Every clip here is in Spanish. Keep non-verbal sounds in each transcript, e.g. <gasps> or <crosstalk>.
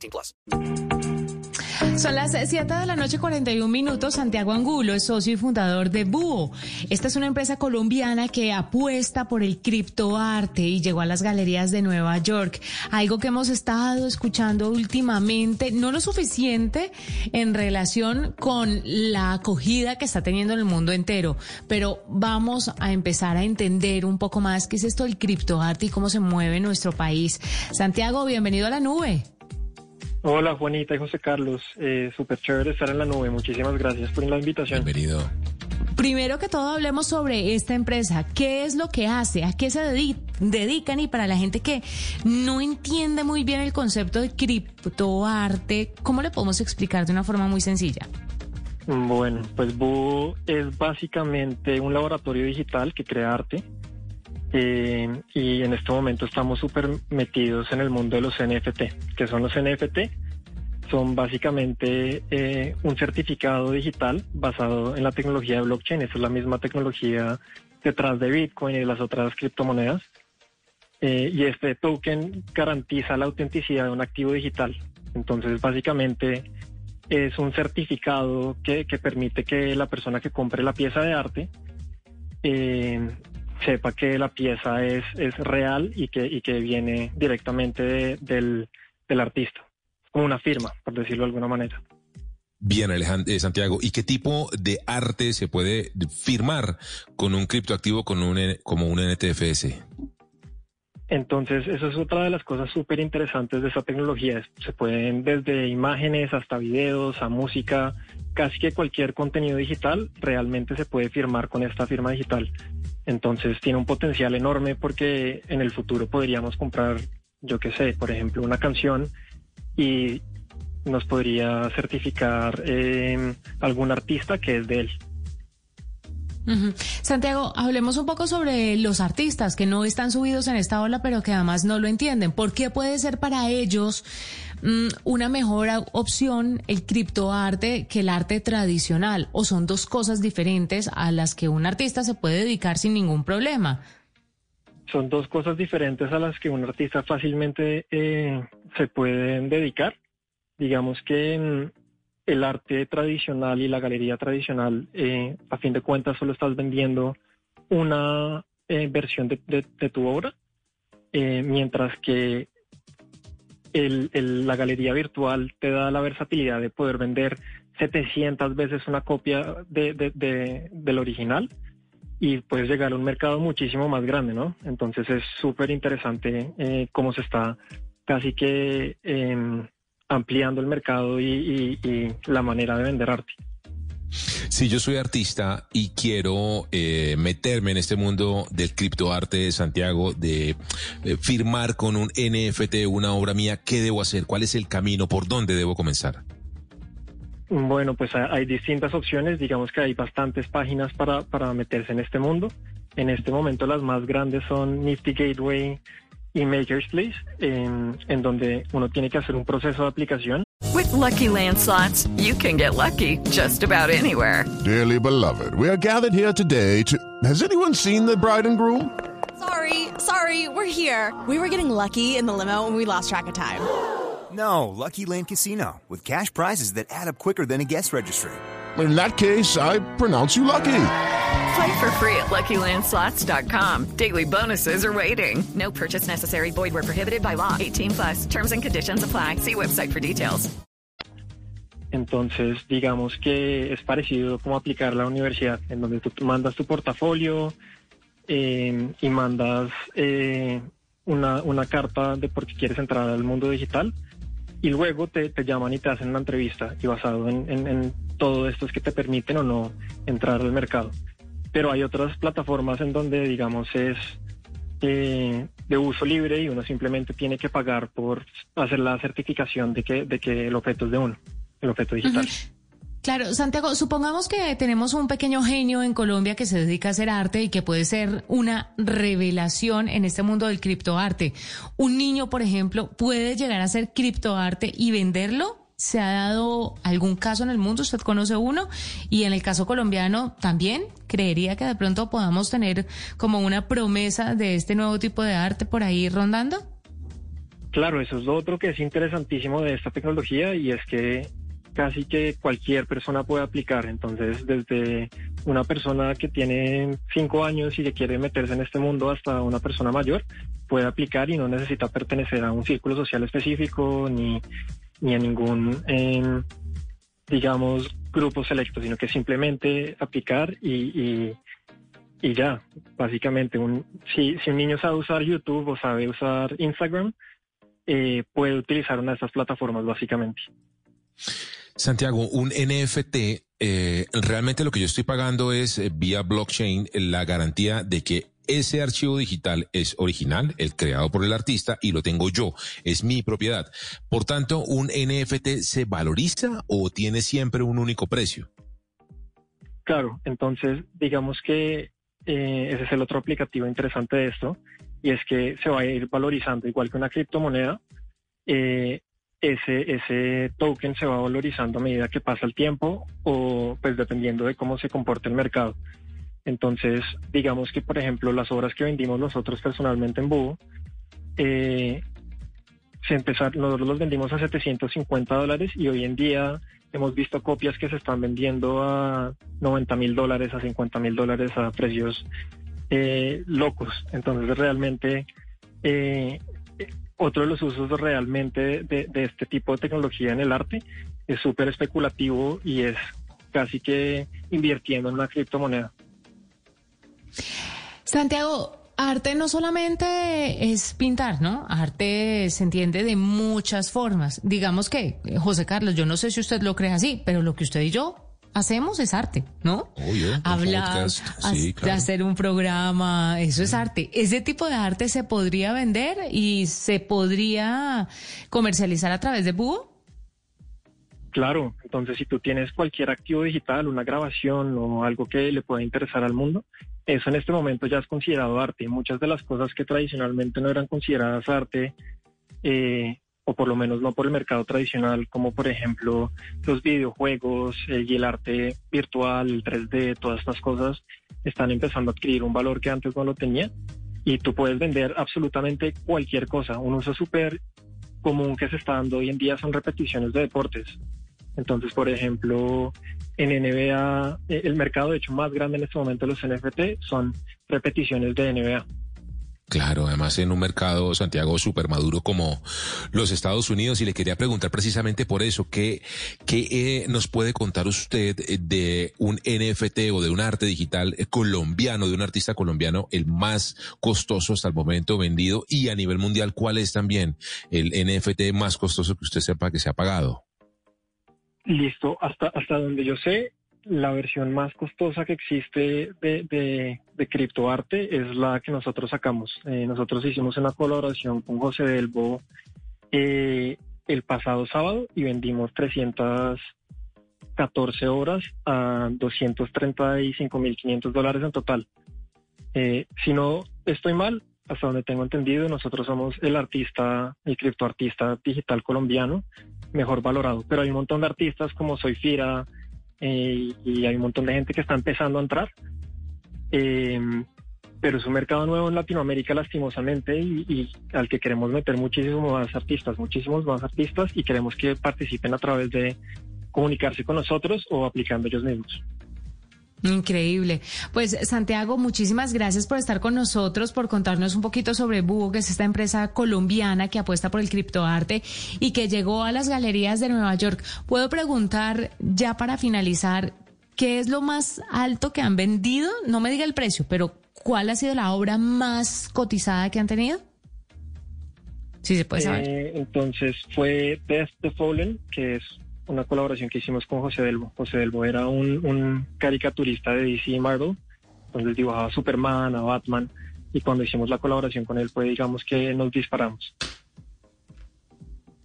18 plus. Son las 7 de la noche, 41 minutos. Santiago Angulo es socio y fundador de Búho. Esta es una empresa colombiana que apuesta por el criptoarte y llegó a las galerías de Nueva York. Algo que hemos estado escuchando últimamente, no lo suficiente en relación con la acogida que está teniendo en el mundo entero, pero vamos a empezar a entender un poco más qué es esto del criptoarte y cómo se mueve nuestro país. Santiago, bienvenido a la nube. Hola Juanita y José Carlos, eh, súper chévere estar en la nube, muchísimas gracias por la invitación. Bienvenido. Primero que todo hablemos sobre esta empresa, qué es lo que hace, a qué se dedi- dedican y para la gente que no entiende muy bien el concepto de criptoarte, ¿cómo le podemos explicar de una forma muy sencilla? Bueno, pues Boo es básicamente un laboratorio digital que crea arte y en este momento estamos súper metidos en el mundo de los NFT. ¿Qué son los NFT? Son básicamente eh, un certificado digital basado en la tecnología de blockchain. Esa es la misma tecnología detrás de Bitcoin y de las otras criptomonedas. Eh, y este token garantiza la autenticidad de un activo digital. Entonces, básicamente es un certificado que, que permite que la persona que compre la pieza de arte eh, sepa que la pieza es, es real y que, y que viene directamente de- del, del artista, como una firma, por decirlo de alguna manera. Bien, Alejandro, eh, Santiago, ¿y qué tipo de arte se puede firmar con un criptoactivo con un, como un NTFS? Entonces, eso es otra de las cosas súper interesantes de esta tecnología. Se pueden desde imágenes hasta videos, a música, casi que cualquier contenido digital realmente se puede firmar con esta firma digital. Entonces, tiene un potencial enorme porque en el futuro podríamos comprar, yo qué sé, por ejemplo, una canción y nos podría certificar eh, algún artista que es de él. Santiago, hablemos un poco sobre los artistas que no están subidos en esta ola, pero que además no lo entienden. ¿Por qué puede ser para ellos mm, una mejor opción el criptoarte que el arte tradicional? ¿O son dos cosas diferentes a las que un artista se puede dedicar sin ningún problema? son dos cosas diferentes a las que un artista fácilmente eh, se pueden dedicar. Digamos que mm, el arte tradicional y la galería tradicional, eh, a fin de cuentas, solo estás vendiendo una eh, versión de, tu obra, eh, mientras que la galería virtual te da la versatilidad de poder vender 700 veces una copia de- de- de- del original y puedes llegar a un mercado muchísimo más grande, ¿no? Entonces es súper interesante cómo se está casi que em, ampliando el mercado y, y- y la manera de vender arte. Si yo soy artista y quiero eh, meterme en este mundo del criptoarte, Santiago, de eh, firmar con un NFT una obra mía, ¿qué debo hacer? ¿Cuál es el camino? ¿Por dónde debo comenzar? Bueno, pues ha- hay distintas opciones, digamos que hay bastantes páginas para, para meterse en este mundo. En este momento las más grandes son Nifty Gateway y Maker's Place, en, en donde uno tiene que hacer un proceso de aplicación With Lucky Land slots, you can get lucky just about anywhere. Dearly beloved, we are gathered here today to. Has anyone seen the bride and groom? Sorry, sorry, we're here. We were getting lucky in the limo and we lost track of time. <gasps> No, Lucky Land Casino, with cash prizes that add up quicker than a guest registry. In that case, I pronounce you lucky. Play for free at LuckyLandSlots.com. Daily bonuses are waiting. No purchase necessary. Void where prohibited by law. 18 plus. Terms and conditions apply. See website for details. Entonces, digamos que es parecido como aplicar la universidad, en donde tú mandas tu portafolio eh, y mandas eh, una, una carta de por qué quieres entrar al mundo digital y luego te, te llaman y te hacen una entrevista y basado en, en, en todo esto es que te permiten o no entrar al mercado. Pero hay otras plataformas en donde, digamos, es eh, de uso libre y uno simplemente tiene que pagar por hacer la certificación de que, de que el objeto es de uno, el objeto digital. Claro, Santiago, supongamos que tenemos un pequeño genio en Colombia que se dedica a hacer arte y que puede ser una revelación en este mundo del criptoarte. Un niño, por ejemplo, puede llegar a hacer criptoarte y venderlo. ¿Se ha dado algún caso en el mundo? ¿Usted conoce uno? Y en el caso colombiano también, ¿creería que de pronto podamos tener como una promesa de este nuevo tipo de arte por ahí rondando? Claro, eso es otro que es interesantísimo de esta tecnología y es que casi que cualquier persona puede aplicar. Entonces, desde una persona que tiene cinco años y que quiere meterse en este mundo hasta una persona mayor, puede aplicar y no necesita pertenecer a un círculo social específico ni, ni a ningún, eh, digamos, grupo selecto, sino que simplemente aplicar y, y, y ya, básicamente, un, si, si un niño sabe usar YouTube o sabe usar Instagram, eh, puede utilizar una de estas plataformas, básicamente. Santiago, un NFT, eh, realmente lo que yo estoy pagando es eh, vía blockchain la garantía de que ese archivo digital es original, el creado por el artista, y lo tengo yo, es mi propiedad. Por tanto, ¿un NFT se valoriza o tiene siempre un único precio? Claro, entonces digamos que eh, ese es el otro aplicativo interesante de esto, y es que se va a ir valorizando igual que una criptomoneda. Eh, ese, ese token se va valorizando a medida que pasa el tiempo o pues dependiendo de cómo se comporta el mercado. Entonces, digamos que, por ejemplo, las obras que vendimos nosotros personalmente en Búho, eh, se empezaron, nosotros los vendimos a 750 dólares y hoy en día hemos visto copias que se están vendiendo a 90 mil dólares, a 50 mil dólares a precios eh, locos. Entonces, realmente, eh, otro de los usos realmente de, de, este tipo de tecnología en el arte es súper especulativo y es casi que invirtiendo en una criptomoneda. Santiago, arte no solamente es pintar, ¿no? Arte se entiende de muchas formas. Digamos que, José Carlos, yo no sé si usted lo cree así, pero lo que usted y yo hacemos es arte, ¿no? Obvio, Hablar, sí, claro. de hacer un programa, eso es arte. Ese tipo de arte se podría vender y se podría comercializar a través de Búho. Claro, entonces si tú tienes cualquier activo digital, una grabación o algo que le pueda interesar al mundo, eso en este momento ya es considerado arte. Muchas de las cosas que tradicionalmente no eran consideradas arte, eh, o por lo menos no por el mercado tradicional, como por ejemplo los videojuegos eh, y el arte virtual, el 3D, todas estas cosas, están empezando a adquirir un valor que antes no lo tenía. Y tú puedes vender absolutamente cualquier cosa. Un uso súper común que se está dando hoy en día son repeticiones de deportes. Entonces, por ejemplo, en NBA, eh, el mercado de hecho más grande en este momento de los NFT son repeticiones de NBA. Claro, además en un mercado, Santiago, súper maduro como los Estados Unidos. Y le quería preguntar precisamente por eso, ¿qué, qué eh, nos puede contar usted de un NFT o de un arte digital colombiano, de un artista colombiano, el más costoso hasta el momento vendido? Y a nivel mundial, ¿cuál es también el NFT más costoso que usted sepa que se ha pagado? Listo, hasta, hasta donde yo sé, la versión más costosa que existe de, de, criptoarte es la que nosotros sacamos. Eh, nosotros hicimos una colaboración con José Delbo eh, el pasado sábado y vendimos 314 horas a 235.500 dólares en total. Eh, si no estoy mal, hasta donde tengo entendido, nosotros somos el artista, el criptoartista digital colombiano mejor valorado. Pero hay un montón de artistas como Soy Fira, eh, y hay un montón de gente que está empezando a entrar. Eh, pero es un mercado nuevo en Latinoamérica lastimosamente y, y, al que queremos meter muchísimos más artistas, muchísimos más artistas y queremos que participen a través de comunicarse con nosotros o aplicando ellos mismos. Increíble. Pues Santiago, muchísimas gracias por estar con nosotros, por contarnos un poquito sobre Búho, que es esta empresa colombiana que apuesta por el criptoarte y que llegó a las galerías de Nueva York. Puedo preguntar ya para finalizar, ¿qué es lo más alto que han vendido? No me diga el precio, pero ¿cuál ha sido la obra más cotizada que han tenido? Sí, se puede saber. Eh, entonces fue Death the Fallen, que es una colaboración que hicimos con José Delbo. José Delbo era un, un caricaturista de DC y Marvel, entonces dibujaba a Superman, a Batman, y cuando hicimos la colaboración con él, pues digamos que nos disparamos.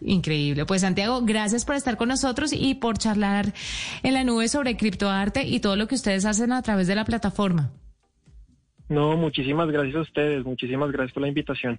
Increíble. Pues Santiago, gracias por estar con nosotros y por charlar en la nube sobre criptoarte y todo lo que ustedes hacen a través de la plataforma. No, muchísimas gracias a ustedes, muchísimas gracias por la invitación.